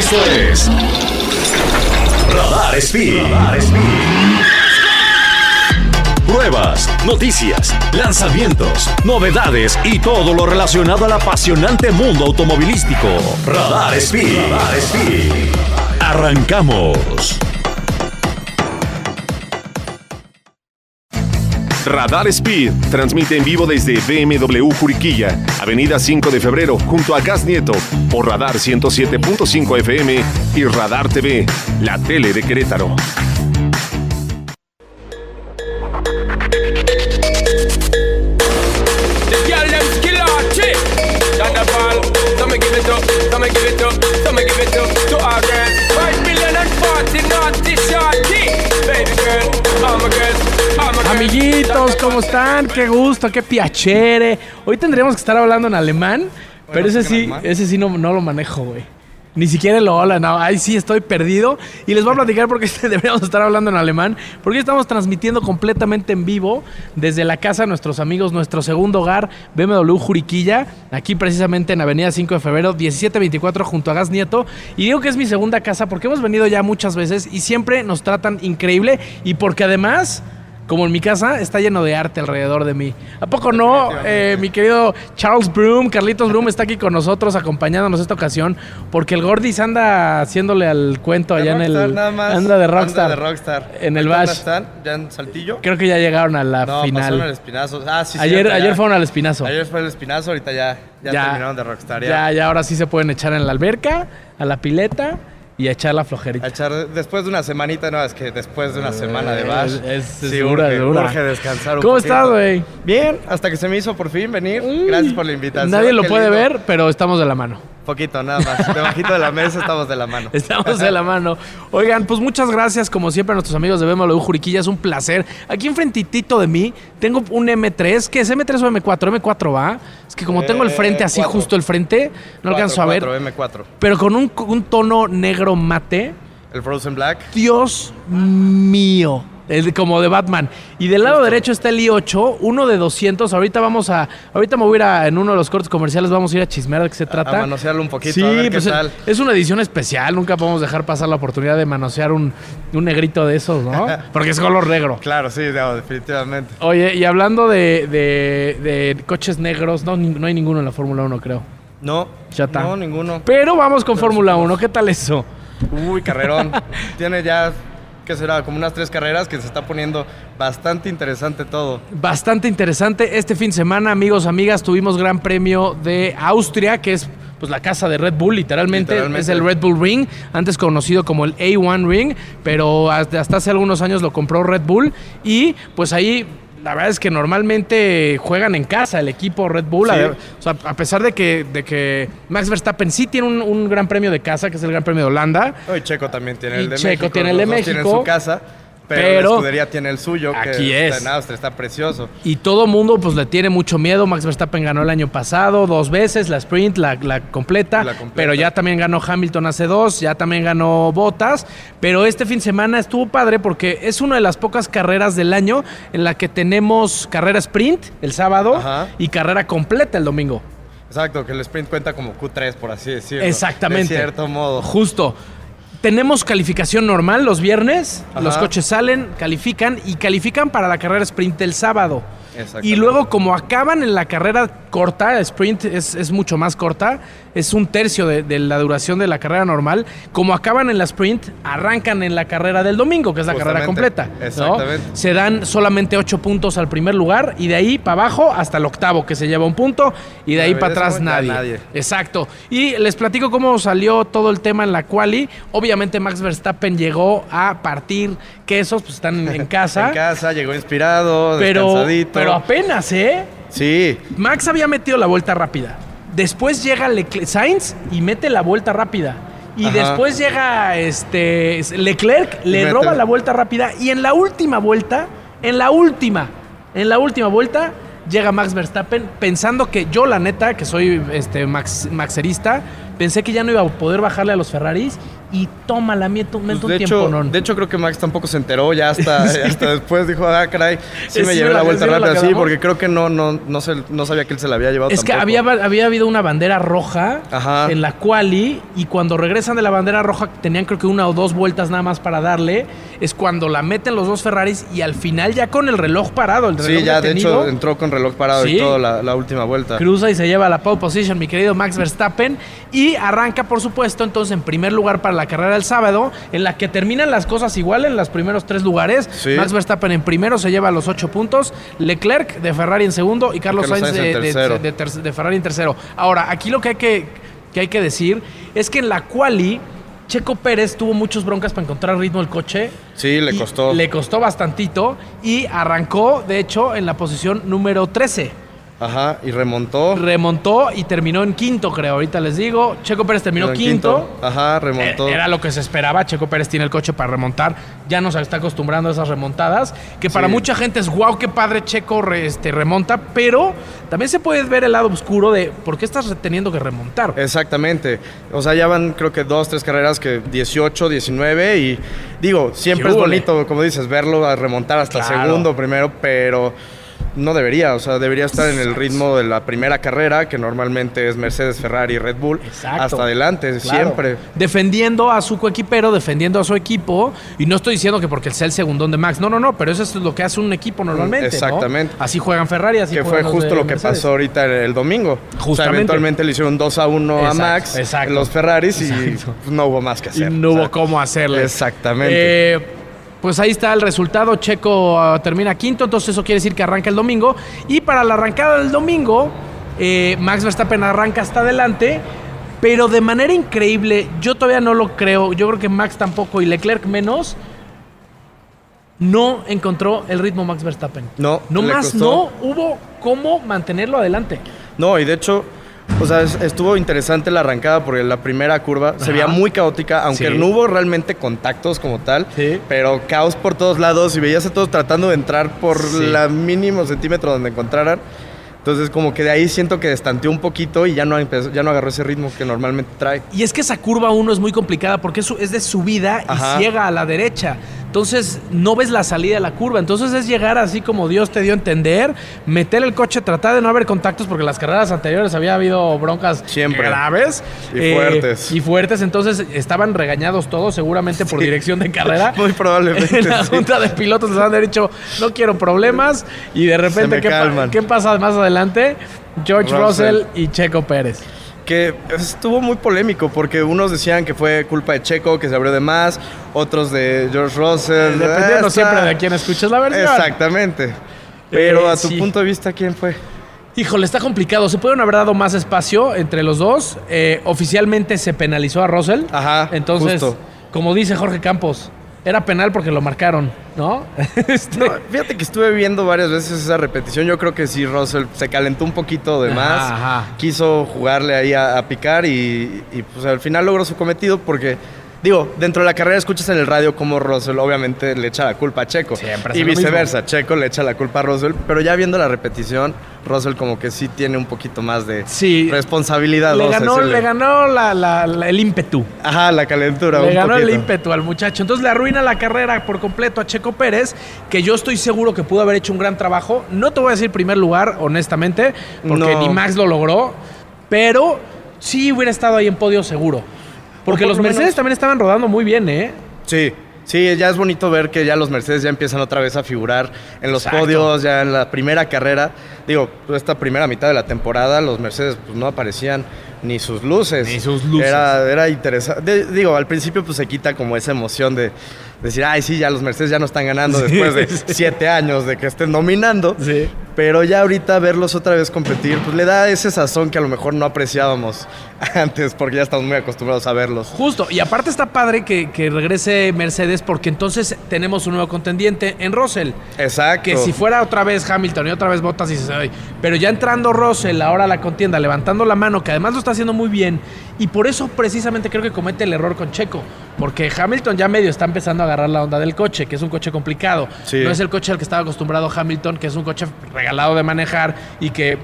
Esto es Radar Speed. Radar Speed. Pruebas, noticias, lanzamientos, novedades y todo lo relacionado al apasionante mundo automovilístico. Radar Speed. Radar Speed. Arrancamos. Radar Speed transmite en vivo desde BMW Juriquilla, Avenida 5 de Febrero, junto a Gas Nieto, por Radar 107.5 FM y Radar TV, la tele de Querétaro. Amiguitos, ¿cómo están? Qué gusto, qué piacere. Hoy tendríamos que estar hablando en alemán, pero ese sí, ese sí no, no lo manejo, güey. Ni siquiera el hola, no. Ahí sí estoy perdido. Y les voy a platicar porque deberíamos estar hablando en alemán. Porque estamos transmitiendo completamente en vivo desde la casa de nuestros amigos, nuestro segundo hogar, BMW Juriquilla, aquí precisamente en Avenida 5 de Febrero, 1724, junto a Gas Nieto. Y digo que es mi segunda casa porque hemos venido ya muchas veces y siempre nos tratan increíble. Y porque además como en mi casa, está lleno de arte alrededor de mí. ¿A poco no? Eh, mi querido Charles Broom, Carlitos Broom está aquí con nosotros acompañándonos esta ocasión porque el Gordis anda haciéndole al cuento allá en el... nada más. Anda de Rockstar. Anda de Rockstar. En el ¿Ahorita Bash. están? ¿Ya en Saltillo? Creo que ya llegaron a la no, final. pasaron al Espinazo. Ah, sí, ayer cierto, ayer fueron al Espinazo. Ayer fue el Espinazo, ahorita ya, ya, terminaron de Rockstar. Ya, Ya. ya ahora sí se pueden echar en la alberca, a la pileta y a echar la flojerita. A echar, después de una semanita, no, es que después de una semana de Bash. Es- es- es sí, dura, urge, dura. urge descansar un ¿Cómo poquito. estás, güey? Bien, hasta que se me hizo por fin venir. Gracias por la invitación. Nadie lo qué puede lindo. ver, pero estamos de la mano. Poquito, nada más. Debajito de la mesa estamos de la mano. Estamos de la mano. Oigan, pues muchas gracias, como siempre, a nuestros amigos de BMW Juriquilla. Es un placer. Aquí enfrentitito de mí tengo un M3. ¿Qué es M3 o M4? M4 va. Es que como tengo el frente así, justo el frente, no alcanzo a ver. 4, M4. Pero con un, un tono negro mate. El Frozen Black. Dios mío. El- como de Batman. Y del lado derecho está el i8, uno de 200. Ahorita vamos a. Ahorita me voy a ir a, en uno de los cortes comerciales. Vamos a ir a chismear de qué se trata. A manosearlo un poquito, Sí, a ver pues qué tal. es una edición especial. Nunca podemos dejar pasar la oportunidad de manosear un, un negrito de esos, ¿no? Porque es color negro. Claro, sí, no, definitivamente. Oye, y hablando de, de- de coches negros, no, no hay ninguno en la Fórmula 1, creo. No, Ya está. no, ninguno. Pero vamos con Fórmula 1. ¿Qué tal eso? Uy, carrerón. Tiene ya, ¿qué será? Como unas tres carreras que se está poniendo bastante interesante todo. Bastante interesante. Este fin de semana, amigos, amigas, tuvimos Gran Premio de Austria, que es pues la casa de Red Bull, literalmente. Literalmente. Es el Red Bull Ring, antes conocido como el A1 Ring, pero hasta hace algunos años lo compró Red Bull. Y pues ahí. La verdad es que normalmente juegan en casa el equipo Red Bull. Sí. A, ver, o sea, a pesar de que, de que Max Verstappen sí tiene un, un gran premio de casa, que es el Gran Premio de Holanda, Hoy Checo también tiene Y el de Checo México. tiene el de México. su casa, pero, Pero- la escudería tiene el suyo, que Aquí está es. en Austria, está precioso. Y todo mundo pues le tiene mucho miedo. Max Verstappen ganó el año pasado dos veces, la sprint, la, la completa, La completa. Pero ya también ganó Hamilton hace dos, ya también ganó Bottas. Pero este fin de semana estuvo padre porque es una de las pocas carreras del año en la que tenemos carrera sprint el sábado Ajá. y carrera completa el domingo. Exacto, que el sprint cuenta como Q3, por así decirlo. Exactamente. De cierto modo. Justo. Tenemos calificación normal los viernes, Ajá. los coches salen, califican y califican para la carrera sprint el sábado. Y luego como acaban en la carrera corta, sprint es, es mucho más corta, es un tercio de, de la duración de la carrera normal, como acaban en la sprint, arrancan en la carrera del domingo, que es la carrera completa. ¿no? Exactamente. Se dan solamente ocho puntos al primer lugar y de ahí para abajo hasta el octavo que se lleva un punto y de ahí para atrás nadie. nadie. Exacto. Y les platico cómo salió todo el tema en la quali. Obviamente Max Verstappen llegó a partir quesos, pues están en casa. En casa, llegó inspirado, pero, descansadito. pero apenas, ¿eh? Sí, Max había metido la vuelta rápida. Después llega Leclerc, Sainz y mete la vuelta rápida. Y Ajá. después llega este Leclerc, le mete- roba la vuelta rápida. Y en la última vuelta, en la última, en la última vuelta, llega Max Verstappen pensando que yo, la neta, que soy este Max, maxerista, pensé que ya no iba a poder bajarle a los Ferraris. Y toma la mete, Pues, un de, tiempo, hecho, de hecho, creo que Max tampoco se enteró, ya hasta, hasta después dijo, ah, caray, sí me llevé la- la vuelta rápida, sí, porque creo que no, no, no, se- no sabía que él se la había llevado Es que había, había habido una bandera roja Ajá. en la quali y cuando regresan de la bandera roja tenían creo que una o dos vueltas nada más para darle. Es cuando la meten los dos Ferraris y al final ya con el reloj parado, el reloj Sí, ya de hecho entró con reloj parado Sí. y todo la, la última vuelta. cruza y se lleva la pole position mi querido Max Verstappen y arranca por supuesto entonces en primer lugar para la carrera del sábado en la que terminan las cosas igual en los primeros tres lugares. Sí. Max Verstappen en primero se lleva los ocho puntos, Leclerc de Ferrari en segundo y Carlos, Carlos Sainz, Sainz de, tercero. de Ferrari en tercero. Ahora, aquí lo que hay que, que hay que decir es que en la quali Checo Pérez tuvo muchos broncas para encontrar ritmo del coche. Sí, le costó. Le costó bastantito y arrancó, de hecho, en la posición número 13. Ajá, y remontó. Remontó y terminó en quinto, creo. Ahorita les digo. Checo Pérez terminó quinto. Ajá, remontó. Eh, Era lo que se esperaba. Checo Pérez tiene el coche para remontar. Ya nos está acostumbrando a esas remontadas. Que para Sí. mucha gente es wow, qué padre Checo re- este, remonta. Pero también se puede ver el lado oscuro de por qué estás teniendo que remontar. Exactamente. O sea, ya van creo que dos, tres carreras que 18, 19 y digo, siempre ¡Qué es bonito, como dices, verlo a remontar hasta Claro. segundo primero, pero no debería, o sea, debería estar en el ritmo de la primera carrera, que normalmente es Mercedes, Ferrari, Red Bull, Exacto. hasta adelante, Claro. siempre. Defendiendo a su coequipero, defendiendo a su equipo. Y no estoy diciendo que porque sea el segundón de Max. No, no, no. Pero eso es lo que hace un equipo normalmente. ¿no? Exactamente. Así juegan Ferrari, así que fue juegan justo lo que Mercedes. pasó ahorita el, el domingo. O sea, Justamente. eventualmente le hicieron 2 a 1 a Max, exacto. los Ferraris, y no hubo más que Y hacer. no O hubo cómo hacerle. Exactamente. Eh, pues ahí está el resultado. Checo ah, termina quinto, entonces eso quiere decir que arranca el domingo. Y para la arrancada del domingo, eh, Max Verstappen arranca hasta adelante. Pero de manera increíble, yo todavía no lo creo. Yo creo que Max tampoco y Leclerc menos. No encontró el ritmo Max Verstappen. No, No más, costó. no hubo cómo mantenerlo adelante. No, y de hecho, o sea, es- estuvo interesante la arrancada porque la primera curva se Ajá. veía muy caótica, aunque Sí. no hubo realmente contactos como tal, Sí. pero caos por todos lados y veías a todos tratando de entrar por Sí. la mínimo centímetro donde encontraran. Entonces, como que de ahí siento que destanteó un poquito y ya no, empezó- ya no agarró ese ritmo que normalmente trae. Y es que esa curva 1 es muy complicada porque es, de subida y ciega a la derecha. Entonces no ves la salida de la curva. Entonces es llegar así como Dios te dio a entender, meter el coche, tratar de no haber contactos porque las carreras anteriores había habido broncas Siempre. graves Y fuertes. Y fuertes. Entonces estaban regañados todos seguramente por dirección de carrera. Muy probablemente. En la sí. junta de pilotos les han dicho, no quiero problemas. Y de repente, me ¿qué, pa- calman. ¿qué pasa más adelante? George Russell, Russell. y Checo Pérez. Que estuvo muy polémico porque unos decían que fue culpa de Checo, que se abrió de más, otros de George Russell. Dependiendo Ah, está- siempre de quién escuches la versión. Exactamente. Pero Eh, a tu sí. punto de vista, ¿quién fue? Híjole, está complicado. Se pudieron haber dado más espacio entre los dos. Eh, oficialmente se penalizó a Russell. Ajá, Entonces, justo. como dice Jorge Campos, era penal porque lo marcaron, ¿no? Este, No, fíjate que estuve viendo varias veces esa repetición. Yo creo que sí, Russell se calentó un poquito de Ajá, más. ajá. Quiso jugarle ahí a, a picar y, y, pues al final logró su cometido porque, digo, dentro de la carrera escuchas en el radio como Russell obviamente le echa la culpa a Checo. Siempre y viceversa, Checo le echa la culpa a Russell. Pero ya viendo la repetición, Russell como que sí tiene un poquito más de Sí. responsabilidad. le ganó, le ganó la- la- la- el ímpetu. Ajá, la calentura. Le un ganó el ímpetu al muchacho. Entonces le arruina la carrera por completo a Checo Pérez, que yo estoy seguro que pudo haber hecho un gran trabajo. No te voy a decir primer lugar, honestamente, porque No. ni Max lo logró, pero sí hubiera estado ahí en podio seguro. Porque por los lo Mercedes menos- también estaban rodando muy bien, ¿eh? Sí, sí, ya es bonito ver que ya los Mercedes ya empiezan otra vez a figurar en los Exacto. podios, ya en la primera carrera. Digo, pues, esta primera mitad de la temporada los Mercedes pues, no aparecían ni sus luces. Ni sus luces. Era, era interesante. Digo, al principio pues se quita como esa emoción de decir, ay, sí, ya los Mercedes ya no están ganando Sí, después de sí. siete años de que estén dominando. Sí. Pero ya ahorita verlos otra vez competir, pues le da ese sazón que a lo mejor no apreciábamos antes, porque ya estamos muy acostumbrados a verlos. Justo, y aparte está padre que, que regrese Mercedes porque entonces tenemos un nuevo contendiente en Russell. Exacto. Que si fuera otra vez Hamilton y otra vez Bottas y se "Ay", pero ya entrando Russell ahora a la contienda, levantando la mano, que además lo está haciendo muy bien, y por eso precisamente creo que comete el error con Checo, porque Hamilton ya medio está empezando a agarrar la onda del coche, que es un coche complicado. Sí. No es el coche al que estaba acostumbrado Hamilton, que es un coche regalado de manejar y que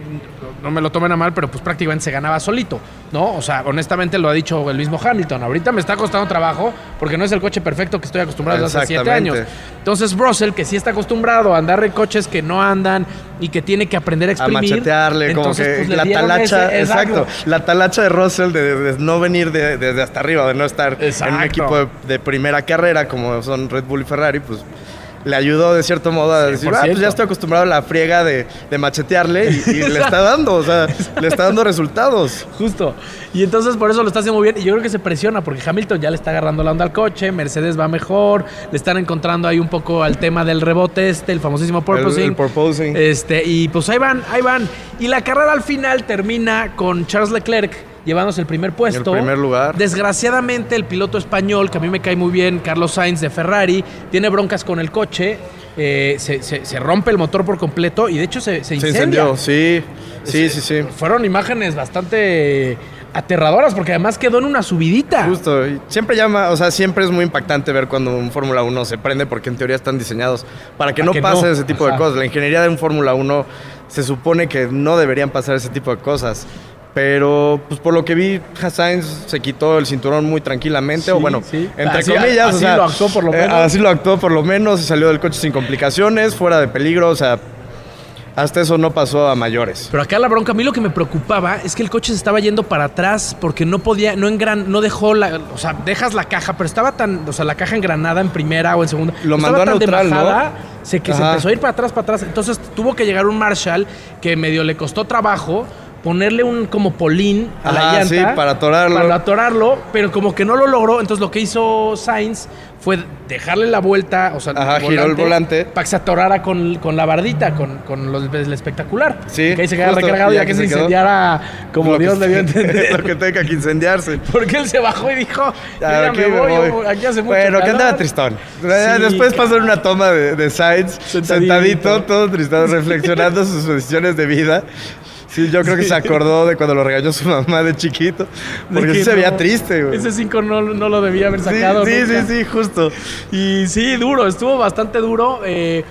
no me lo tomen a mal, pero pues prácticamente se ganaba solito, ¿no? O sea, honestamente lo ha dicho el mismo Hamilton. Ahorita me está costando trabajo porque no es el coche perfecto que estoy acostumbrado desde hace siete años. Entonces Russell, que sí está acostumbrado a andar en coches que no andan y que tiene que aprender a A exprimir. machetearle, como que pues, la talacha, ese- exacto, la talacha de Russell de, de no venir de- desde hasta arriba, de no estar en un equipo de primera carrera como son Red Bull y Ferrari, pues le ayudó de cierto modo a decir, ah, pues ya estoy acostumbrado a la friega de, de machetearle y, y le está dando, o sea, le está dando resultados. Justo. Y entonces por eso lo está haciendo muy bien. Y yo creo que se presiona porque Hamilton ya le está agarrando la onda al coche, Mercedes va mejor, le están encontrando ahí un poco al tema del rebote este, el famosísimo porpoising. El- el porpoising. Este, y pues ahí van, ahí van. Y la carrera al final termina con Charles Leclerc llevándose el primer puesto. El primer lugar. Desgraciadamente el piloto español, que a mí me cae muy bien, Carlos Sainz de Ferrari, tiene broncas con el coche. eh, se, se- se rompe el motor por completo y de hecho se, se incendió, sí, sí, sí, sí. Fueron imágenes bastante aterradoras porque además quedó en una subidita. Justo, siempre llama, o sea, siempre es muy impactante ver cuando un Fórmula 1 se prende porque en teoría están diseñados para que Para no que pase no, ese tipo ajá. de cosas. La ingeniería de un Fórmula 1 se supone que no deberían pasar ese tipo de cosas. Pero, pues por lo que vi, Sainz se quitó el cinturón muy tranquilamente, o bueno, sí. entre Así- comillas. así o sea, lo actuó por lo eh, menos. así lo actuó por lo menos, y salió del coche sin complicaciones, fuera de peligro, o sea, hasta eso no pasó a mayores. Pero acá la bronca, a mí lo que me preocupaba es que el coche se estaba yendo para atrás porque no podía, no engran, no dejó la, o sea, dejas la caja, pero estaba tan, o sea, la caja engranada en primera o en segunda. Lo estaba mandó a tan de neutral, ¿no? bajada, Se, que se empezó a ir para atrás, para atrás. Entonces tuvo que llegar un Marshall que medio le costó trabajo ponerle un como polín a la Ajá, llanta. sí, para atorarlo. Para atorarlo, pero como que no lo logró. Entonces lo que hizo Sainz fue dejarle la vuelta, o sea, Ajá, giró el volante. para que se atorara con, con la bardita, con, con los, el espectacular. Sí, Que ahí se quedara recargado ya ya que se incendiara como Lo Dios le dio entender. lo que tenga que incendiarse. Porque él se bajó y dijo, "Yo Ah, aquí me me voy, aquí hace mucho Bueno, que calor". andaba tristón. Sí, Después pasó una toma de, de Sainz, Sentadito. sentadito, todo tristón, reflexionando sus decisiones de vida. Sí, yo creo que se acordó de cuando lo regañó su mamá de chiquito. Porque sí se veía no, triste, güey. Ese 5 no, no lo debía haber sacado. sí, nunca. sí, sí, justo. Y sí, duro, estuvo bastante duro. Eh,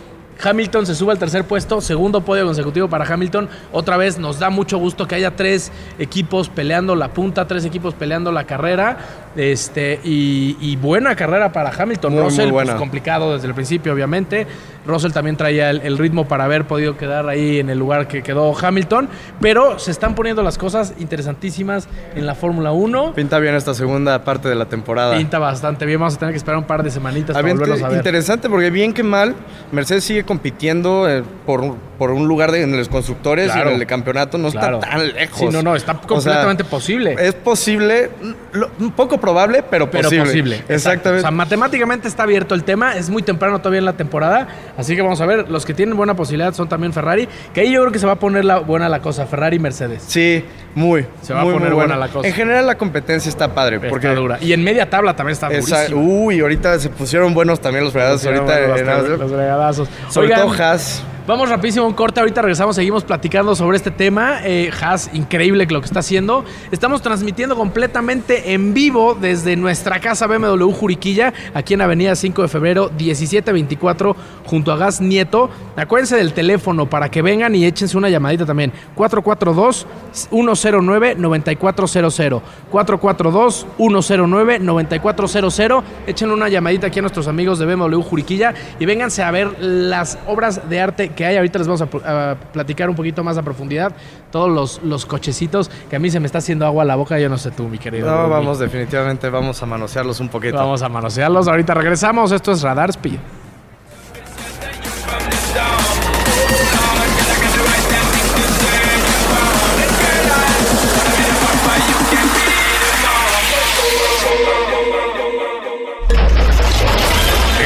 Hamilton se sube al tercer puesto, segundo podio consecutivo para Hamilton. Otra vez nos da mucho gusto que haya tres equipos peleando la punta, tres equipos peleando la carrera. Este, y, y buena carrera para Hamilton. Muy, muy Russell, pues, complicado desde el principio, obviamente. Russell también traía el, el ritmo para haber podido quedar ahí en el lugar que quedó Hamilton. Pero se están poniendo las cosas interesantísimas en la Fórmula 1. Pinta bien esta segunda parte de la temporada. Pinta bastante bien. Vamos a tener que esperar un par de semanitas para Había volverlos a ver. interesante porque bien que mal, Mercedes sigue compitiendo eh, por, por un lugar de, en los constructores Claro. y en el campeonato. No Claro. está tan lejos. Sí, no, no, está O sea, completamente posible. Es posible, lo- un poco probable, pero pero posible. Exactamente. O sea, matemáticamente está abierto el tema. Es muy temprano todavía en la temporada. Así que vamos a ver. Los que tienen buena posibilidad son también Ferrari. Que ahí yo creo que se va a poner la, buena la cosa. Ferrari y Mercedes. sí, muy. Se va a poner buena la cosa. En general la competencia está padre. Está porque dura. Y en media tabla también está esa- uy, ahorita se pusieron buenos también los fregados. Sí, ahorita bueno, en- los, los regadazos. sobre Oigan, todo Haas. Vamos rapidísimo un corte, ahorita regresamos, seguimos platicando sobre este tema. Eh, Haas, increíble lo que está haciendo. Estamos transmitiendo completamente en vivo desde nuestra casa BMW Juriquilla, aquí en Avenida 5 de Febrero, 1724, junto a Gas Nieto. Acuérdense del teléfono para que vengan y échense una llamadita también. 442-109-9400. 442-109-9400. Échenle una llamadita aquí a nuestros amigos de BMW Juriquilla y vénganse a ver las obras de arte que hay. Ahorita les vamos a, pl- a platicar un poquito más a profundidad. Todos los, los cochecitos que a mí se me está haciendo agua a la boca. Yo no sé tú, mi querido. No, vamos, definitivamente vamos a manosearlos un poquito. Vamos a manosearlos. Ahorita regresamos. Esto es Radar Speed.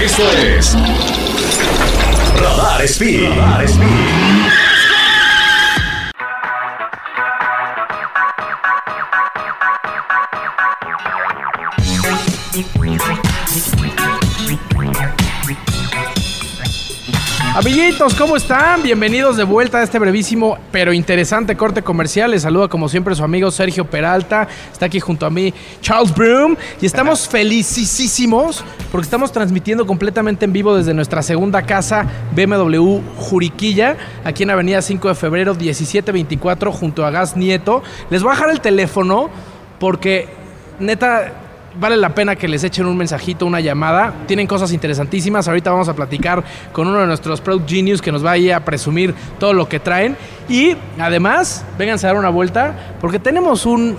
Esto es Radar Speed. Radar Speed. Amiguitos, ¿cómo están? Bienvenidos de vuelta a este brevísimo pero interesante corte comercial. Les saluda como siempre su amigo Sergio Peralta. Está aquí junto a mí Charles Broom. Y estamos felicísimos porque estamos transmitiendo completamente en vivo desde nuestra segunda casa BMW Juriquilla, aquí en Avenida 5 de Febrero 1724 junto a Gas Nieto. Les voy a dejar el teléfono porque neta vale la pena que les echen un mensajito, una llamada. Tienen cosas interesantísimas. Ahorita vamos a platicar con uno de nuestros Product Genius que nos va a ir a presumir todo lo que traen. Y además, vénganse a dar una vuelta porque tenemos un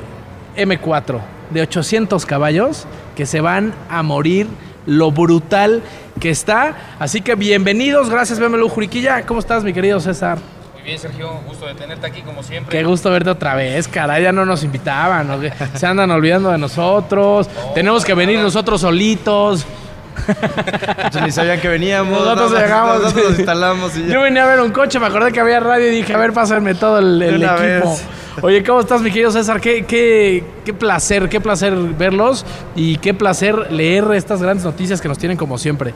M4 de 800 caballos que se van a morir lo brutal que está. Así que bienvenidos, gracias BMW Juriquilla. ¿Cómo estás, mi querido César? Muy bien, Sergio, gusto de tenerte aquí como siempre. Qué gusto verte otra vez, caray, ya no nos invitaban, ¿no? se andan olvidando de nosotros, tenemos que venir nosotros solitos. ni sabían que veníamos. Nosotros llegamos. Nosotros nos instalamos y ya. Yo venía a ver un coche, me acordé que había radio y dije, a ver, pásenme todo el, el equipo. vez. Oye, ¿cómo estás, mi querido César? Qué, qué, qué placer, qué placer verlos y qué placer leer estas grandes noticias que nos tienen como siempre.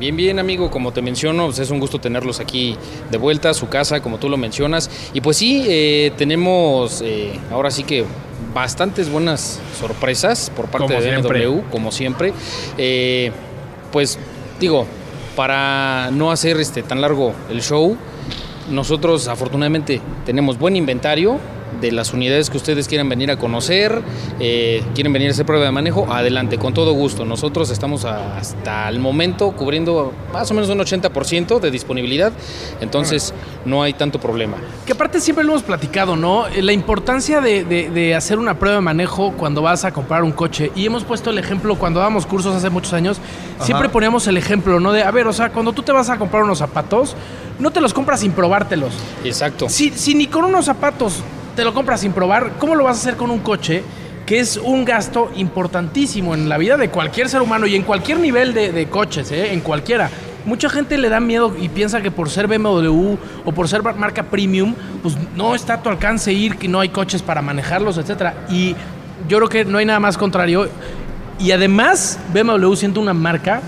Bien, bien, amigo, como te menciono, pues es un gusto tenerlos aquí de vuelta a su casa, como tú lo mencionas. Y pues sí, eh, tenemos eh, ahora sí que bastantes buenas sorpresas por parte Como de BMW, siempre. como siempre. Eh, pues digo, para no hacer este tan largo el show, nosotros afortunadamente tenemos buen inventario de las unidades que ustedes quieran venir a conocer, eh, quieren venir a hacer prueba de manejo, adelante, con todo gusto. Nosotros estamos a- hasta el momento cubriendo más o menos un 80% de disponibilidad, entonces no hay tanto problema. Que aparte siempre lo hemos platicado, ¿no? Eh, La importancia de, de- de hacer una prueba de manejo cuando vas a comprar un coche. Y hemos puesto el ejemplo cuando dábamos cursos hace muchos años. Siempre poníamos el ejemplo, ¿no? De, a ver, o sea, cuando tú te vas a comprar unos zapatos, no te los compras sin probártelos. Exacto. Si, si ni con unos zapatos te lo compras sin probar, ¿cómo lo vas a hacer con un coche? Que es un gasto importantísimo en la vida de cualquier ser humano y en cualquier nivel de, coches, ¿eh? en cualquiera. Mucha gente le da miedo y piensa que por ser BMW o por ser marca premium, pues no está a tu alcance ir, que no hay coches para manejarlos, etcétera. Y yo creo que no hay nada más contrario. Y además, BMW siendo una marca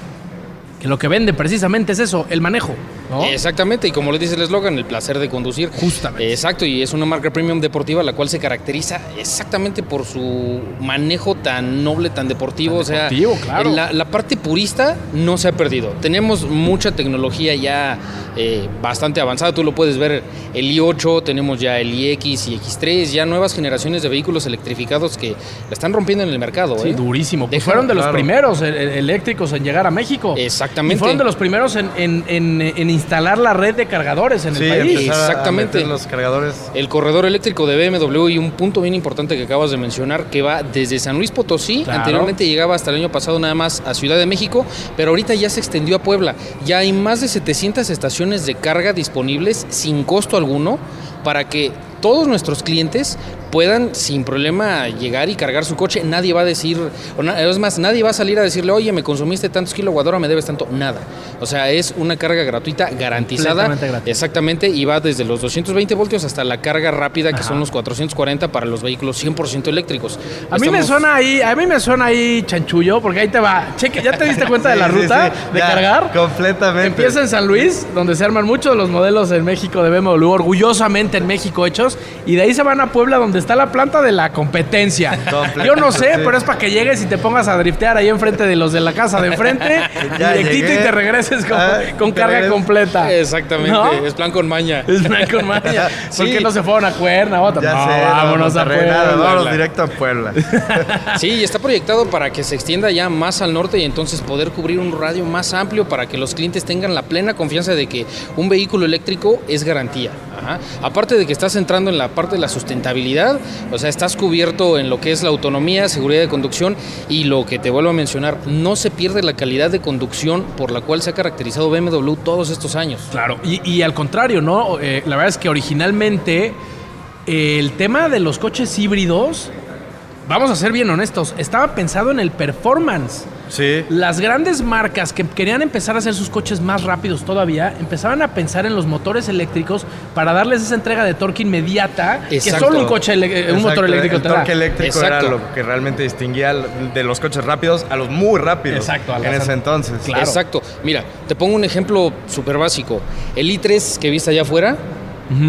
que lo que vende precisamente es eso, el manejo. ¿No? Exactamente, y como le dice el eslogan, el placer de conducir. Justamente. Exacto, y es una marca premium deportiva la cual se caracteriza exactamente por su manejo tan noble, tan deportivo. Tan o sea, deportivo, claro. la, la parte purista no se ha perdido. Tenemos mucha tecnología ya eh, bastante avanzada. Tú lo puedes ver el i8, tenemos ya el iX y X3, ya nuevas generaciones de vehículos electrificados que la están rompiendo en el mercado. Sí, ¿eh? durísimo. Pues fueron de los primeros eh, eléctricos en llegar a México. Exactamente. Y fueron de los primeros en, en- en- en instalar la red de cargadores en Sí, el país. Exactamente. meter los cargadores. El corredor eléctrico de BMW y un punto bien importante que acabas de mencionar, que va desde San Luis Potosí, Claro. anteriormente llegaba hasta el año pasado nada más a Ciudad de México, pero ahorita ya se extendió a Puebla. Ya hay más de 700 estaciones de carga disponibles sin costo alguno para que todos nuestros clientes puedan sin problema llegar y cargar su coche. Nadie va a decir, o na- es más, nadie va a salir a decirle, oye, me consumiste tantos kilowatt hora, me debes tanto. Nada. O sea, es una carga gratuita garantizada. Gratis. Exactamente, y va desde los 220 voltios hasta la carga rápida, que Ajá. son los 440 para los vehículos 100% eléctricos. A mí me suena ahí, a mí me suena ahí chanchullo, porque ahí te va. Cheque, ¿ya te diste cuenta de la sí, ruta sí. de Ya, cargar? Completamente. Empieza en San Luis, donde se arman muchos de los modelos en México de BMW, orgullosamente en México hechos, y de ahí se van a Puebla, donde está la planta de la competencia. Yo no sé, pero es para que llegues y te pongas a driftear ahí enfrente de los de la casa de enfrente, Ya directito llegué. y te regreses con, Ah, con te carga completa. Exactamente, ¿No? es plan con maña. Es plan con maña. ¿Por Sí. qué no se fueron a Cuerna? Otra? Ya no, sé, no, vámonos a Puebla. vámonos directo a Puebla. Sí, y está proyectado para que se extienda ya más al norte y entonces poder cubrir un radio más amplio para que los clientes tengan la plena confianza de que un vehículo eléctrico es garantía. Aparte de que estás entrando en la parte de la sustentabilidad, o sea, estás cubierto en lo que es la autonomía, seguridad de conducción y lo que te vuelvo a mencionar, no se pierde la calidad de conducción por la cual se ha caracterizado BMW todos estos años. Claro, y, y al contrario, ¿no? Eh, la verdad es que originalmente eh, el tema de los coches híbridos vamos a ser bien honestos, estaba pensado en el performance. Sí. Las grandes marcas que querían empezar a hacer sus coches más rápidos todavía, empezaban a pensar en los motores eléctricos para darles esa entrega de torque inmediata que solo un coche, un Exacto, motor eléctrico el te da. torque eléctrico Exacto. era lo que realmente distinguía de los coches rápidos a los muy rápidos. Exacto, a En ese entonces. Claro. Exacto. Mira, te pongo un ejemplo súper básico. El i3 que viste allá afuera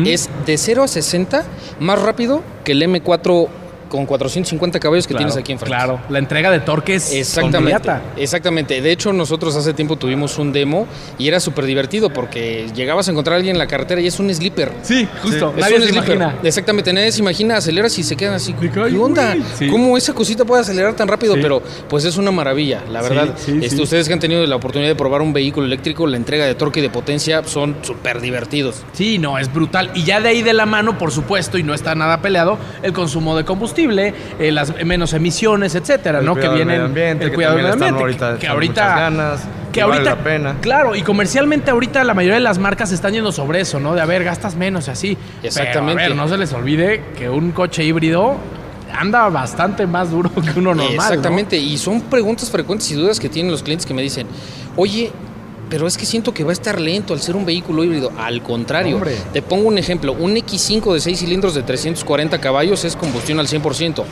es de 0 a 60 más rápido que el M4 con 450 caballos que Claro, tienes aquí enfrente. Claro, la entrega de torque es Exactamente. inmediata. Exactamente. De hecho, nosotros hace tiempo tuvimos un demo y era súper divertido porque llegabas a encontrar a alguien en la carretera y es un sleeper. Sí, justo. Es Nadie un se imagina. Exactamente, nadie se imagina, aceleras y se quedan así. ¿Qué onda? Sí. ¿Cómo esa cosita puede acelerar tan rápido? Sí. Pero pues es una maravilla, la verdad. Este. Ustedes que han tenido la oportunidad de probar un vehículo eléctrico, la entrega de torque y de potencia son súper divertidos. Sí, no, es brutal. Y ya de ahí de la mano, por supuesto, y no está nada peleado, el consumo de combustible, eh, las menos emisiones, etcétera, El ¿no? Que vienen medio ambiente, el que cuidado del medio ambiente, que, ahorita que ahorita ganas, que vale ahorita la pena. Claro, y comercialmente ahorita la mayoría de las marcas están yendo sobre eso, ¿no? De a ver, gastas menos y así. Exactamente. Pero, a ver, no se les olvide que un coche híbrido anda bastante más duro que uno normal. ¿no? Exactamente, y son preguntas frecuentes y dudas que tienen los clientes que me dicen, oye, pero es que siento que va a estar lento al ser un vehículo híbrido. Al contrario, Hombre. te pongo un ejemplo, un X5 de 6 cilindros de 340 caballos es combustión al 100%.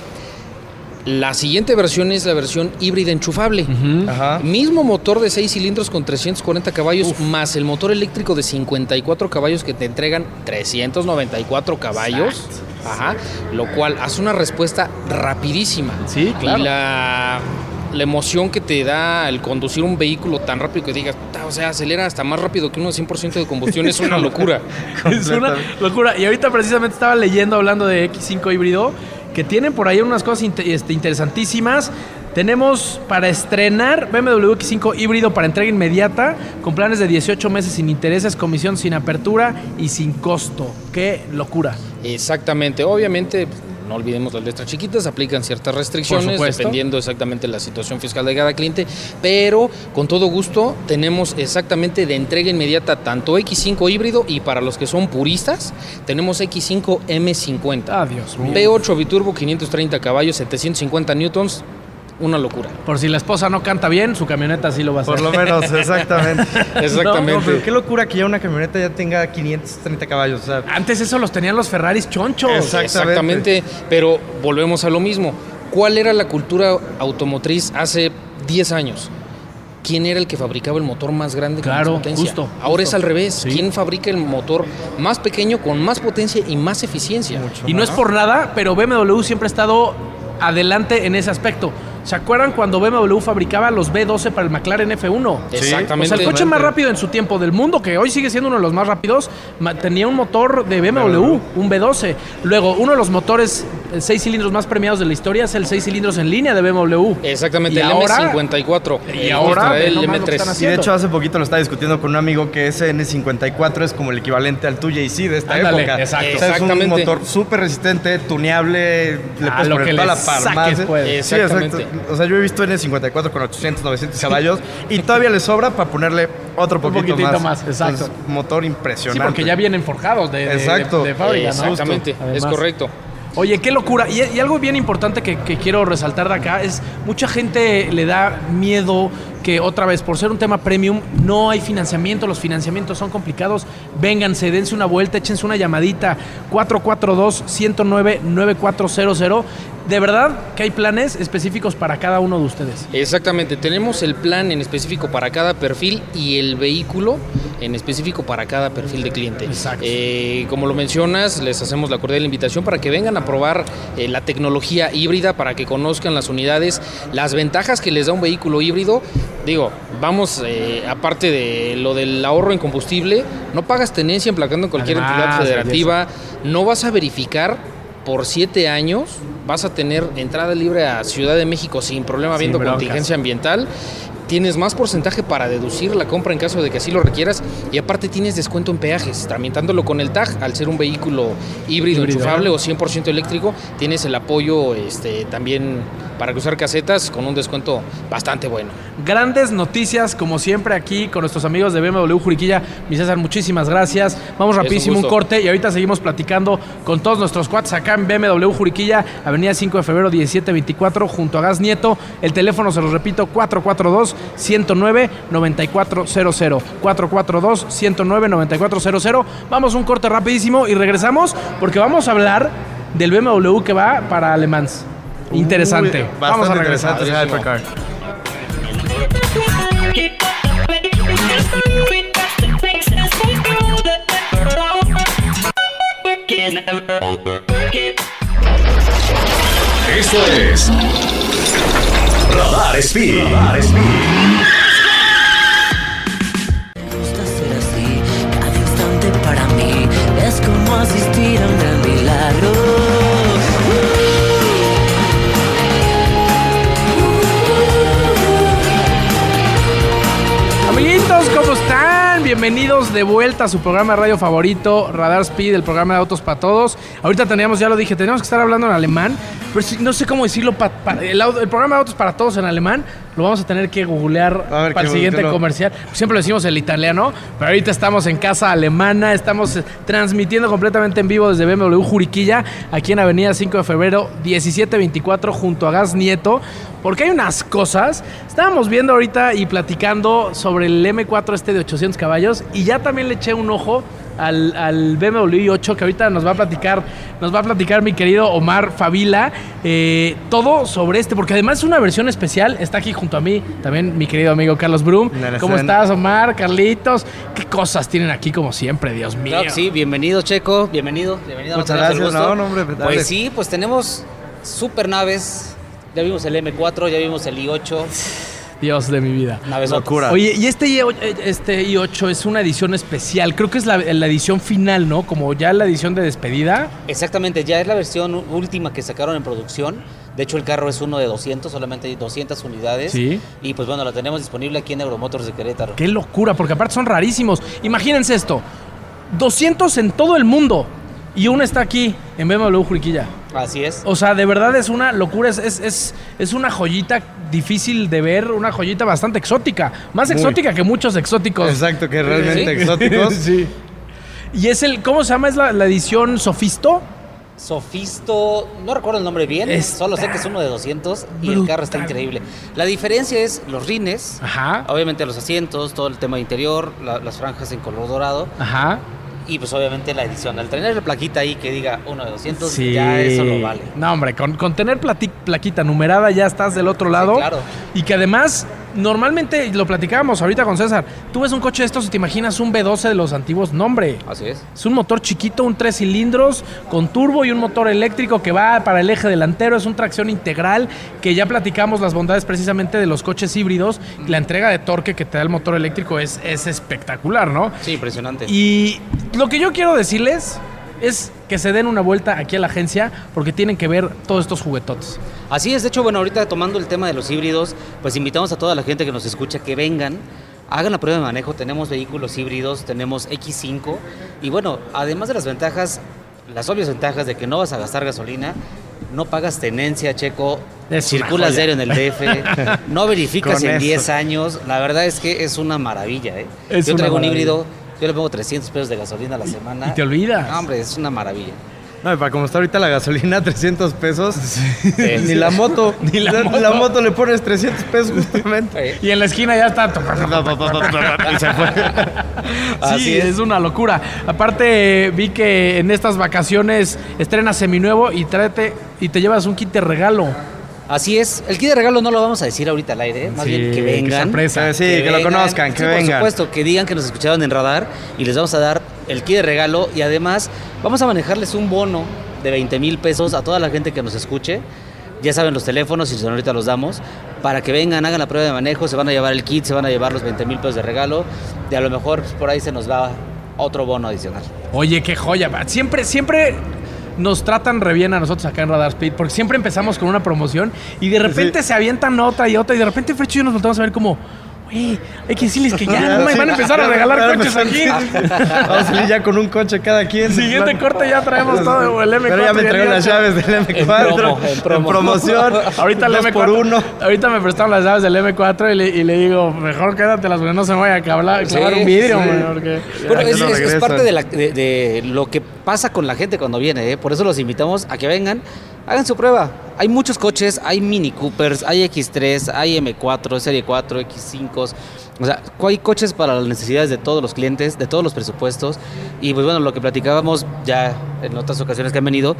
La siguiente versión es la versión híbrida enchufable. Ajá. Mismo motor de 6 cilindros con 340 caballos, más el motor eléctrico de 54 caballos que te entregan 394 caballos. Ajá. Lo cual hace una respuesta rapidísima. Sí, claro. Y la, la emoción que te da el conducir un vehículo tan rápido que digas, "Ta, o sea, acelera hasta más rápido que uno de 100% de combustión, es una locura. Es una locura. Y ahorita precisamente estaba leyendo, hablando de X5 híbrido, que tienen por ahí unas cosas este, interesantísimas. Tenemos para estrenar BMW X5 híbrido para entrega inmediata, con planes de 18 meses sin intereses, comisión sin apertura y sin costo. ¡Qué locura! Exactamente. Obviamente, no olvidemos las letras chiquitas, aplican ciertas restricciones dependiendo exactamente la situación fiscal de cada cliente, pero con todo gusto tenemos exactamente de entrega inmediata tanto X5 híbrido y para los que son puristas, tenemos X5 M50. Ah, Dios mío. V8 biturbo, 530 caballos, 750 newtons, una locura. Por si la esposa no canta bien, su camioneta sí lo va a hacer. Por lo menos, exactamente. Exactamente. No, pero qué locura que ya una camioneta ya tenga 530 caballos. O sea, Antes eso los tenían los Ferraris chonchos. Exactamente, pero volvemos a lo mismo. ¿Cuál era la cultura automotriz hace 10 años? ¿Quién era el que fabricaba el motor más grande con Claro, más potencia? justo, Ahora justo. es al revés. Sí. ¿Quién fabrica el motor más pequeño con más potencia y más eficiencia? Y no es por nada, pero BMW siempre ha estado adelante en ese aspecto. ¿Se acuerdan cuando BMW fabricaba los B12 para el McLaren F1? Exactamente. O sea, el coche más rápido en su tiempo del mundo, que hoy sigue siendo uno de los más rápidos, tenía un motor de BMW, un B12. Luego, uno de los motores seis cilindros más premiados de la historia es el seis cilindros en línea de BMW. Exactamente, Y el ahora- M54. y ahora, el nomás lo que están M3. Y de hecho hace poquito lo estaba discutiendo con un amigo que ese N54 es como el equivalente al 2JC de esta Ándale, época. exacto. O sea, es un motor súper resistente, tuneable, le A puedes lo poner que toda le la farmacia. pues. Sí, Exactamente. O sea, yo he visto N54 con 800, 900 caballos y todavía le sobra para ponerle otro Un poquito poquitito más. más, exacto. Entonces, motor Sí, impresionante. porque ya vienen forjados de, de- Exacto. de, de fábrica, ¿no? Exactamente, es correcto. Oye, qué locura. Y, y algo bien importante que, que quiero resaltar de acá es mucha gente le da miedo que otra vez, por ser un tema premium, no hay financiamiento, los financiamientos son complicados. Vénganse, dense una vuelta, échense una llamadita. 442-109-9400. De verdad que hay planes específicos para cada uno de ustedes. Exactamente, tenemos el plan en específico para cada perfil y el vehículo en específico para cada perfil de cliente. Exacto. Eh, como lo mencionas, les hacemos la cordial invitación para que vengan a probar eh, la tecnología híbrida, para que conozcan las unidades, las ventajas que les da un vehículo híbrido. Digo, vamos, eh, aparte de lo del ahorro en combustible, no pagas tenencia emplacando en cualquier Además, entidad federativa, no vas a verificar por siete años vas a tener entrada libre a Ciudad de México sin problema, Sin viendo broncas. contingencia ambiental. Tienes más porcentaje para deducir la compra en caso de que así lo requieras y aparte tienes descuento en peajes, tramitándolo con el TAG al ser un vehículo híbrido, Híbrido, enchufable ¿no? o 100% eléctrico, tienes el apoyo este, también para cruzar casetas con un descuento bastante bueno. Grandes noticias, como siempre, aquí con nuestros amigos de BMW Juriquilla. Mi César, muchísimas gracias. Vamos rapidísimo un, gusto. corte y ahorita seguimos platicando con todos nuestros cuates acá en BMW Juriquilla, Avenida 5 de febrero 1724, junto a Gas Nieto. El teléfono, se los repito, 442-109-9400. 442-109-9400. Vamos a un corte rapidísimo y regresamos porque vamos a hablar del BMW que va para Alemán. Interesante. Uy, Vamos a regresar. Esto es Radar Speed. Radar Speed. Bienvenidos de vuelta a su programa de radio favorito, Radar Speed, el programa de autos para todos. Ahorita teníamos, ya lo dije, teníamos que estar hablando en alemán, pero no sé cómo decirlo. el programa de autos para todos en alemán lo vamos a tener que googlear ver, para el siguiente comercial. Siempre lo decimos el italiano, pero ahorita estamos en casa alemana, estamos eh, transmitiendo completamente en vivo desde BMW Juriquilla, aquí en Avenida 5 de Febrero 1724, junto a Gas Nieto, porque hay unas cosas. Estábamos viendo ahorita y platicando sobre el M4 este de 800 caballos, y ya también le eché un ojo. Al, al BMW i8 que ahorita nos va a platicar nos va a platicar mi querido Omar Favila eh, todo sobre este porque además es una versión especial está aquí junto a mí también mi querido amigo Carlos Brum. ¿cómo estás Omar Carlitos qué cosas tienen aquí como siempre Dios mío. Claro sí, bienvenido Checo, bienvenido, bienvenido. Muchas el gracias, no, no, hombre. Pues sí, pues tenemos super naves, ya vimos el M4, ya vimos el i8, Dios de mi vida naves Locura. Oye, y este, i8, este i8 es una edición especial. Creo que es la, la edición final, ¿no? Como ya la edición de despedida. Exactamente, ya es la versión última que sacaron en producción. De hecho, el carro es uno de 200, solamente hay 200 unidades. Sí. Y pues bueno, la tenemos disponible aquí en Euromotors de Querétaro. Qué locura, porque aparte son rarísimos. Imagínense esto: 200 en todo el mundo. Y uno está aquí, en BMW Juriquilla. Así es. O sea, de verdad es una locura, es, es, es, es una joyita difícil de ver, una joyita bastante exótica. Más Muy. exótica que muchos exóticos. Exacto, que realmente Sí. exóticos. sí. Y es el, ¿cómo se llama? ¿Es la, la edición Sofisto? Sofisto, no recuerdo el nombre bien, Está solo sé que es uno de 200 y el carro está increíble. La diferencia es los rines, Ajá. obviamente los asientos, todo el tema interior, la- las franjas en color dorado Ajá. Y pues obviamente la edición. Al tener la plaquita ahí que diga uno de 200, Sí. ya eso lo vale. No, hombre, con, con tener plaquita numerada ya estás del otro lado. claro. Y que además, normalmente, lo platicábamos ahorita con César, tú ves un coche de estos y te imaginas un B12 de los antiguos. No, hombre. Así es. Es un motor chiquito, un tres cilindros con turbo y un motor eléctrico que va para el eje delantero. Es un tracción integral que ya platicamos las bondades precisamente de los coches híbridos. La entrega de torque que te da el motor eléctrico es, es espectacular, ¿no? Sí, impresionante. Y lo que yo quiero decirles es que se den una vuelta aquí a la agencia porque tienen que ver todos estos juguetotes. Así es, de hecho, bueno, ahorita tomando el tema de los híbridos, pues invitamos a toda la gente que nos escucha que vengan, hagan la prueba de manejo, tenemos vehículos híbridos, tenemos X5 y bueno, además de las ventajas, las obvias ventajas de que no vas a gastar gasolina, no pagas tenencia, checo, Es circulas diario en el DF, no verificas en eso. 10 años, la verdad es que es una maravilla, ¿eh? Es yo traigo un híbrido, yo le pongo 300 pesos de gasolina a la semana. Y te olvidas. No, hombre, es una maravilla. No, y para como está ahorita la gasolina, 300 pesos. Sí. Ni la moto. Ni la la, moto. la moto le pones 300 pesos justamente. Y en la esquina ya está. Y se fue. Así Sí, es. es una locura. Aparte, vi que en estas vacaciones estrenas seminuevo y tráete y te llevas un kit de regalo. Así es. El kit de regalo no lo vamos a decir ahorita al aire, más Sí, bien que qué vengan. sorpresa. Sí, que lo conozcan, que Sí, vengan. Por supuesto, que digan que nos escucharon en radar y les vamos a dar el kit de regalo y además vamos a manejarles un bono de 20 mil pesos a toda la gente que nos escuche. Ya saben los teléfonos y si no, ahorita los damos. Para que vengan, hagan la prueba de manejo, se van a llevar el kit, se van a llevar los 20 mil pesos de regalo y a lo mejor pues, por ahí se nos va otro bono adicional. Oye, qué joya. va. Siempre, siempre nos tratan re bien a nosotros acá en Radar Speed, porque siempre empezamos con una promoción y de repente se avientan otra y otra, y de repente Frecho y yo nos volvemos a ver como, Güey, hay que decirles que ya no me van a empezar a regalar coches aquí. Vamos a salir ya con un coche cada quien. Siguiente corte ya traemos todo el M4. Pero ya me trajeron las llaves del M4. En promo, en promo. promoción. Ahorita el Dos M4. por uno. Ahorita me prestaron las llaves del M4 y le, y le digo, mejor quédatelas porque no se me vaya a clavar, un vidrio, porque- Bueno, es, parte de, la- de- de lo que pasa con la gente cuando viene, ¿eh? por eso los invitamos a que vengan, hagan su prueba. Hay muchos coches, hay Mini Coopers, hay X3, hay M4, Serie 4, X5. O sea, hay coches para las necesidades de todos los clientes, de todos los presupuestos. Y pues bueno, lo que platicábamos ya en otras ocasiones que han venido,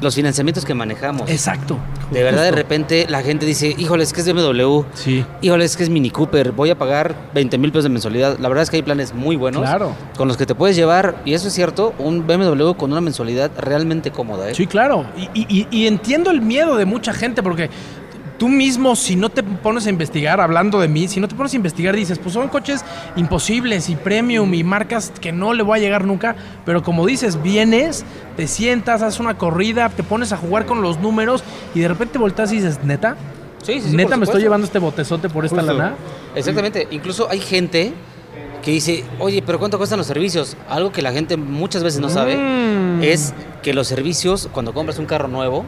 los financiamientos que manejamos. Exacto. De verdad, de repente la gente dice, híjole, es que es BMW. Sí. Híjole, es que es Mini Cooper, voy a pagar 20 mil pesos de mensualidad. La verdad es que hay planes muy buenos. Claro. Con los que te puedes llevar, y eso es cierto, un BMW con una mensualidad realmente cómoda. ¿eh? Sí, claro. Y, y- y entiendo el miedo de mucha gente porque tú mismo, si no te pones a investigar, hablando de mí, si no te pones a investigar, dices, pues son coches imposibles y premium y marcas que no le voy a llegar nunca. Pero como dices, vienes, te sientas, haces una corrida, te pones a jugar con los números y de repente volteas y dices, ¿neta? Sí, sí, sí, ¿Neta me estoy llevando este botezote por esta Justo. lana? Exactamente. Incluso hay gente que dice, oye, pero ¿cuánto cuestan los servicios? Algo que la gente muchas veces no sabe Mm. es que los servicios, cuando compras un carro nuevo,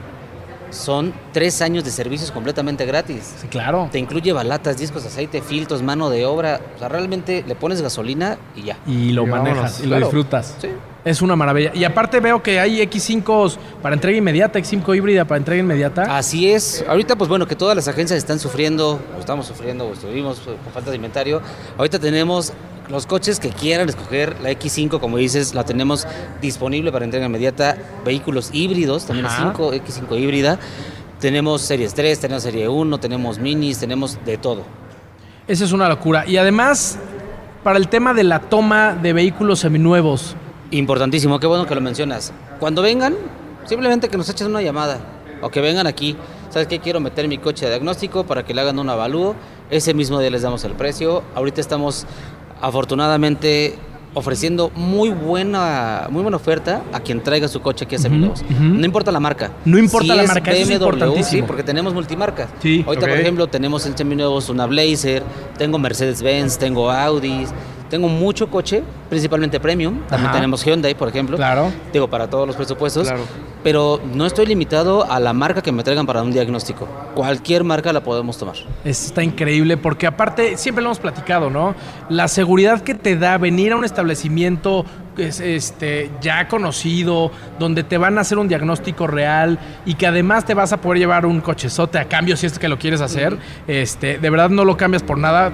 son tres años de servicios completamente gratis. Sí, claro. Te incluye balatas, discos, de aceite, filtros, mano de obra. O sea, realmente le pones gasolina y ya. Y lo Y manejas vámonos. y lo disfrutas. Sí. Es una maravilla. Y aparte veo que hay X5 para entrega inmediata, X5 híbrida para entrega inmediata. Así es. Ahorita, pues bueno, que todas las agencias están sufriendo, o estamos sufriendo, o estuvimos eh, con falta de inventario. Ahorita tenemos los coches que quieran escoger. La X5, como dices, la tenemos disponible para entrega inmediata. Vehículos híbridos, también la Ajá. 5, X5 híbrida. Tenemos series 3, tenemos serie 1, tenemos minis, tenemos de todo. Esa es una locura. Y además, para el tema de la toma de vehículos seminuevos. Importantísimo, qué bueno que lo mencionas. Cuando vengan, simplemente que nos echen una llamada o que vengan aquí. ¿Sabes qué? Quiero meter mi coche de diagnóstico para que le hagan un avalúo. Ese mismo día les damos el precio. Ahorita estamos afortunadamente ofreciendo muy buena muy buena oferta a quien traiga su coche aquí a Seminuevos. ujú. No importa la marca. No importa la es marca, eso es BMW, importantísimo. sí, porque tenemos multimarcas. Sí. Ahorita, por ejemplo, tenemos en Seminuevos una Blazer, tengo Mercedes-Benz, tengo Audi, tengo mucho coche, principalmente premium. También Ajá. tenemos Hyundai, por ejemplo. Claro. Digo, para todos los presupuestos. Claro. Pero no estoy limitado a la marca que me traigan para un diagnóstico. Cualquier marca la podemos tomar. Está increíble porque aparte, siempre lo hemos platicado, ¿no? La seguridad que te da venir a un establecimiento es, este, ya conocido, donde te van a hacer un diagnóstico real y que además te vas a poder llevar un cochezote a cambio si es que lo quieres hacer, este, de verdad no lo cambias por nada.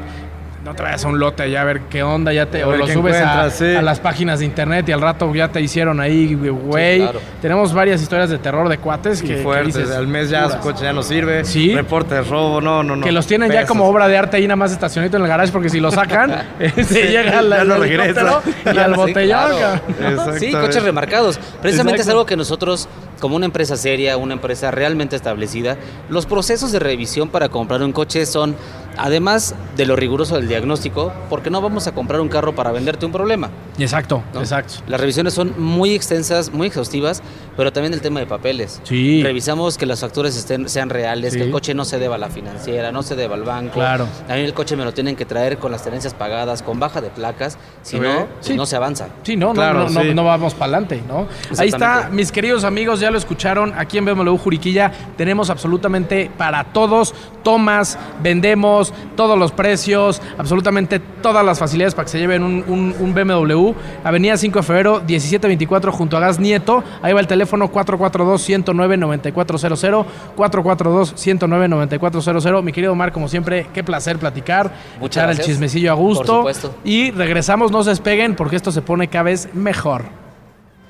No te vayas a un lote allá a ver qué onda, ya te, o lo subes a, sí. las páginas de internet y al rato ya te hicieron ahí, güey. claro. Tenemos varias historias de terror de cuates que, que dices, Al mes ya su coche ya no sirve. Sí. Reporte de robo, no, no, no. Que los tienen ya como obra de arte ahí nada más estacionito en el garage porque si lo sacan, se llega al ya no regresa. y al Sí, botellón. claro. Sí, coches remarcados. Precisamente es algo que nosotros, como una empresa seria, una empresa realmente establecida, los procesos de revisión para comprar un coche son, además de lo riguroso del diagnóstico, porque no vamos a comprar un carro para venderte un problema. Exacto, ¿no? exacto. Las revisiones son muy extensas, muy exhaustivas, pero también el tema de papeles. Sí. Revisamos que las facturas estén, sean reales, Sí. que el coche no se deba a la financiera, no se deba al banco. Claro. A mí el coche me lo tienen que traer con las tenencias pagadas, con baja de placas, si no, pues Sí. no se avanza. Sí, no, no, Claro, no, no, sí. no vamos para adelante, ¿no? Ahí está, mis queridos amigos, ya lo escucharon, aquí en BMW Juriquilla tenemos absolutamente para todos, tomas, vendemos, todos los precios, absolutamente todas las facilidades para que se lleven un, un- un BMW. Avenida 5 de febrero, 1724 junto a Gas Nieto, ahí va el teléfono 442-109-9400, 442-109-9400. Mi querido Omar, como siempre, qué placer platicar, Muchas echar el gracias. chismecillo a gusto. Por supuesto. Y regresamos, no se despeguen porque esto se pone cada vez mejor.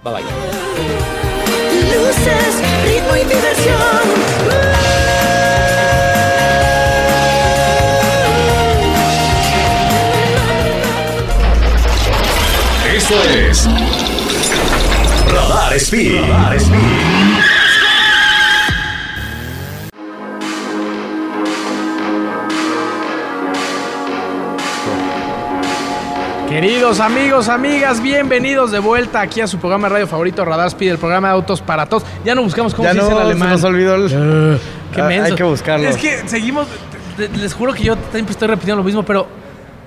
Bye bye. Luces, ritmo y diversión. Esto es Radar Speed. Radar Speed. Queridos amigos, amigas, bienvenidos de vuelta aquí a su programa de radio favorito, Radar Speed, el programa de autos para todos. Ya no buscamos cómo Ya se dice no, en se alemán. nos olvidó el... Qué Ah, menso. hay que buscarlo. Es que seguimos, les juro que yo siempre estoy repitiendo lo mismo, pero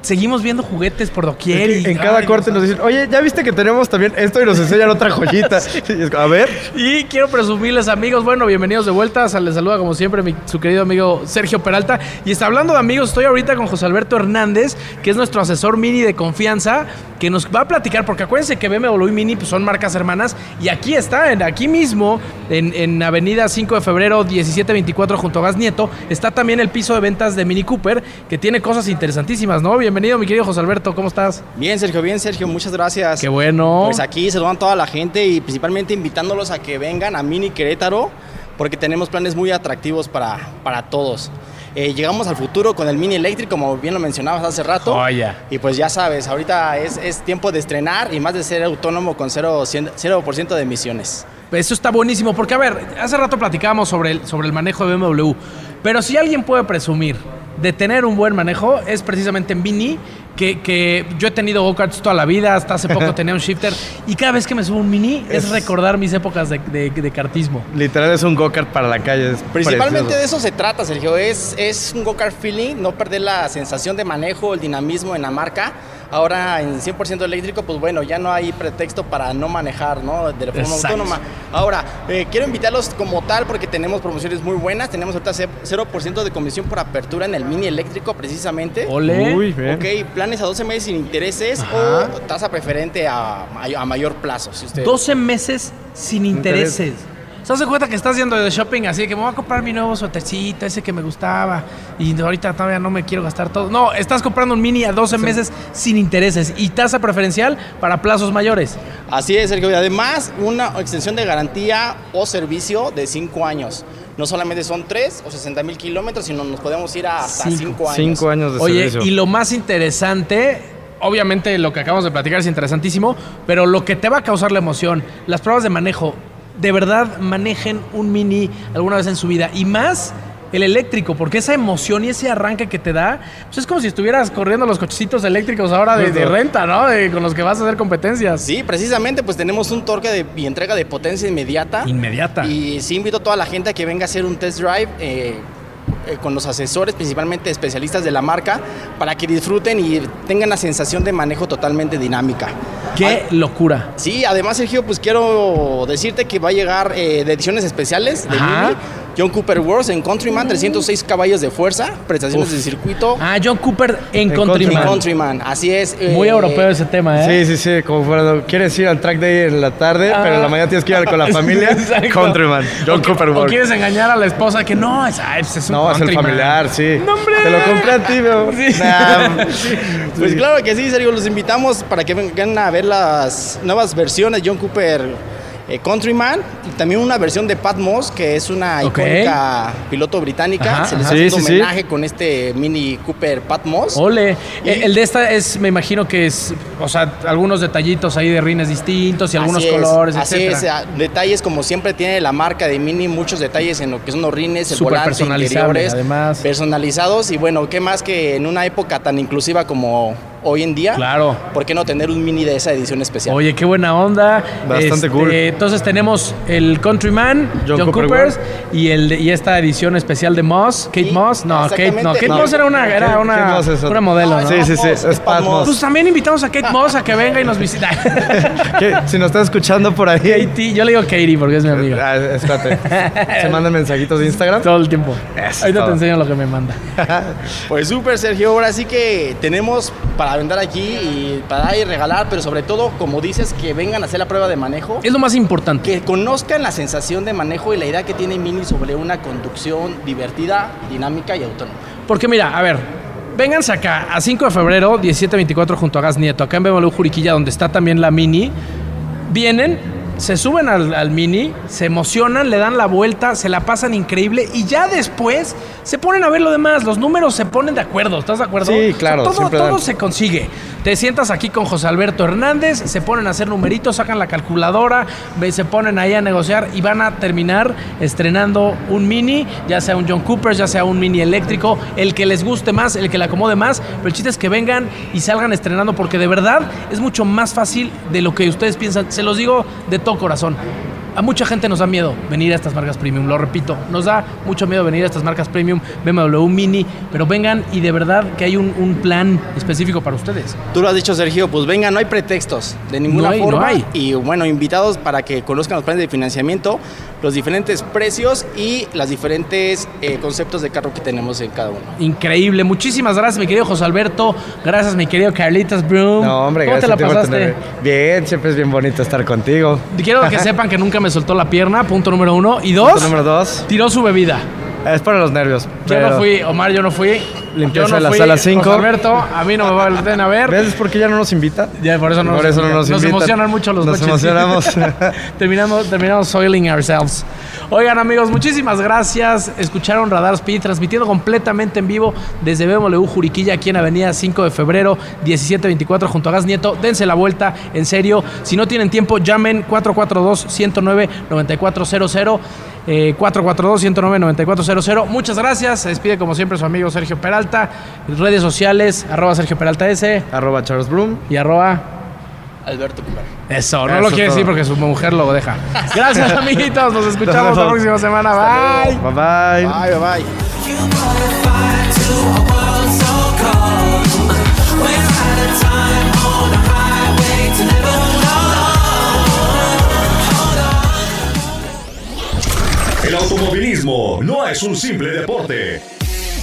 seguimos viendo juguetes por doquier. Es que y- en cada corte nos dicen, oye, ¿ya viste que tenemos también esto? Y nos enseñan otra joyita. A ver. Y quiero presumirles, amigos, bueno, bienvenidos de vuelta. Les saluda como siempre mi, su querido amigo Sergio Peralta. Y está hablando de amigos, estoy ahorita con José Alberto Hernández, que es nuestro asesor mini de confianza, que nos va a platicar, porque acuérdense que BMW y Mini pues, son marcas hermanas. Y aquí está, en, aquí mismo, en, en Avenida 5 de Febrero 1724 junto a Gas Nieto, está también el piso de ventas de Mini Cooper, que tiene cosas interesantísimas, ¿no? Bienvenido, mi querido José Alberto, ¿cómo estás? Bien, Sergio, bien, Sergio, muchas gracias. Qué bueno. Pues aquí saludan a toda la gente y principalmente invitándolos a que vengan a Mini Querétaro porque tenemos planes muy atractivos para, para todos. Eh, llegamos al futuro con el Mini Electric, como bien lo mencionabas hace rato. Joya. Y pues ya sabes, ahorita es, es tiempo de estrenar y más de ser autónomo con 0%, 0 de emisiones. Eso está buenísimo, porque a ver, hace rato platicábamos sobre el, sobre el manejo de BMW, pero si alguien puede presumir de tener un buen manejo, es precisamente en Mini, que, que yo he tenido go-karts toda la vida, hasta hace poco tenía un shifter, y cada vez que me subo a un Mini es, Es- recordar mis épocas de, de- de kartismo. Literal es un go-kart para la calle. es Principalmente precioso. de eso se trata, Sergio. Es, es un go-kart feeling, no perder la sensación de manejo, el dinamismo en la marca. Ahora en 100% eléctrico, pues bueno, ya no hay pretexto para no manejar, ¿no? De forma Exacto. autónoma. Ahora, eh, quiero invitarlos como tal porque tenemos promociones muy buenas. Tenemos ahorita ce- 0% de comisión por apertura en el mini eléctrico precisamente. Ole. Uy. Ok, planes a 12 meses sin intereses o tasa preferente a, may- a mayor plazo. Si usted... 12 meses sin intereses. ¿Se das cuenta que estás yendo de shopping así que me voy a comprar mi nuevo suétercito, ese que me gustaba, y ahorita todavía no me quiero gastar todo? No, estás comprando un mini a 12 meses sin intereses y tasa preferencial para plazos mayores. Así es, Sergio. Y además, una extensión de garantía o servicio de 5 años. No solamente son 3 o 60 mil kilómetros, sino nos podemos ir a hasta Cinco. 5 años. Cinco años de Oye, servicio. y lo más interesante, obviamente lo que acabamos de platicar es interesantísimo, pero lo que te va a causar la emoción, las pruebas de manejo, de verdad manejen un mini alguna vez en su vida y más el eléctrico, porque esa emoción y ese arranque que te da, pues es como si estuvieras corriendo los cochecitos eléctricos ahora de, de renta, ¿no? De- con los que vas a hacer competencias. Sí, precisamente, pues tenemos un torque de- y entrega de potencia inmediata. Inmediata. Y sí invito a toda la gente a que venga a hacer un test drive eh, eh, con los asesores, principalmente especialistas de la marca, para que disfruten y tengan la sensación de manejo totalmente dinámica. ¡Qué locura! Sí, además, Sergio, pues quiero decirte que va a llegar eh, de ediciones especiales de. Mini. John Cooper Wars en Countryman, 306 caballos de fuerza, prestaciones de circuito. Ah, John Cooper en En Countryman. En Countryman, así es. eh, Muy europeo ese tema, ¿eh? Sí, sí, sí, como cuando quieres ir al track day en la tarde, Ah. pero en la mañana tienes que ir con la familia. Countryman, John o, Cooper o World. quieres engañar a la esposa que no, es, un No, es el familiar, sí. ¡No, hombre! Te lo compré a ti, bro. Sí. Nah, Pues claro que sí, Sergio, los invitamos para que vengan a ver las nuevas versiones de John Cooper eh, Countryman y también una versión de Pat Moss, que es una icónica piloto británica. Ajá, Se les ajá. hace Sí, un sí. homenaje con este mini Cooper Pat Moss. Ole. Y- El de esta es, me imagino que es, o sea, algunos detallitos ahí de rines distintos y algunos Así es, colores, Así etcétera. es, detalles como siempre tiene la marca de Mini, muchos detalles en lo que son los rines, el Súper volante, interiores, además. personalizados y bueno, qué más que en una época tan inclusiva como hoy en día, Claro. ¿por qué no tener un Mini de esa edición especial? Oye, qué buena onda. Bastante cool. Entonces tenemos el Countryman, John, John Cooper Coopers y, el, de- y esta edición especial de Moss, Kate Sí, Moss. No, Kate, no. Kate No, Moss era una, era una, Kate Moss es una modelo, ¿no? Sí, sí, sí, es Pat Moss. Pues también invitamos a Kate Moss a que venga y nos visite. Si nos estás escuchando por ahí. Katie, yo le digo Katie porque es mi amiga. Ah, espérate. Se mandan mensajitos de Instagram. Todo el tiempo. Eso Ahorita te enseño lo que me manda. Pues súper, Sergio. Ahora sí que tenemos para vender aquí y para dar y regalar, pero sobre todo, como dices, que vengan a hacer la prueba de manejo. Es lo más importante. Que conozcan la sensación de manejo y la idea que tiene Mini sobre una conducción divertida, dinámica y autónoma. Porque mira, a ver, vénganse acá a 5 de febrero, 17-24 junto a Gas Nieto, acá en BMW Juriquilla, donde está también la Mini. Vienen, se suben al, al Mini, se emocionan, le dan la vuelta, se la pasan increíble y ya después se ponen a ver lo demás. Los números se ponen de acuerdo, ¿estás de acuerdo? Sí, claro, todo se consigue. Te sientas aquí con José Alberto Hernández, se ponen a hacer numeritos, sacan la calculadora, se ponen ahí a negociar y van a terminar estrenando un mini, ya sea un John Cooper, ya sea un mini eléctrico, el que les guste más, el que le acomode más, pero el chiste es que vengan y salgan estrenando porque de verdad es mucho más fácil de lo que ustedes piensan. Se los digo de todo corazón. A mucha gente nos da miedo venir a estas marcas premium, lo repito, nos da mucho miedo venir a estas marcas premium, BMW Mini, pero vengan y de verdad que hay un, un plan específico para ustedes. Tú lo has dicho, Sergio, pues vengan, no hay pretextos de ninguna No hay, no forma. hay. Y bueno, invitados para que conozcan los planes de financiamiento, los diferentes precios y los diferentes eh, conceptos de carro que tenemos en cada uno. Increíble, muchísimas gracias mi querido José Alberto, gracias mi querido Carlitos Broom. No, hombre, ¿Cómo te la pasaste? Bien, siempre es bien bonito estar contigo. Quiero que sepan que nunca me soltó la pierna, punto número uno. Y dos, Punto número dos. tiró su bebida. Es para los nervios. Yo no fui, Omar, yo no fui. Limpieza no de la sala cinco. José Alberto, a mí no me van a ver. ¿Ves por qué ya no nos invita? Ya, por eso no Por nos, eso no nos invitan. emocionan mucho los Nos coches. emocionamos. terminamos, terminamos soiling ourselves. Oigan, amigos, muchísimas gracias. Escucharon Radar Speed transmitiendo completamente en vivo desde BMW Juriquilla, aquí en Avenida 5 de Febrero, 1724, junto a Gas Nieto. Dense la vuelta, en serio. Si no tienen tiempo, llamen 442-109-9400. Eh, 442-109-9400. Muchas gracias. Se despide como siempre su amigo Sergio Peralta. Redes sociales, arroba Sergio Peralta S Arroba Charles Bloom. y arroba Alberto Pilar. eso, no Eso lo quiere todo. decir porque su mujer lo deja. Gracias, amiguitos. Nos escuchamos la próxima semana. Bye. Bye bye. Bye, bye, bye. El automovilismo no es un simple deporte.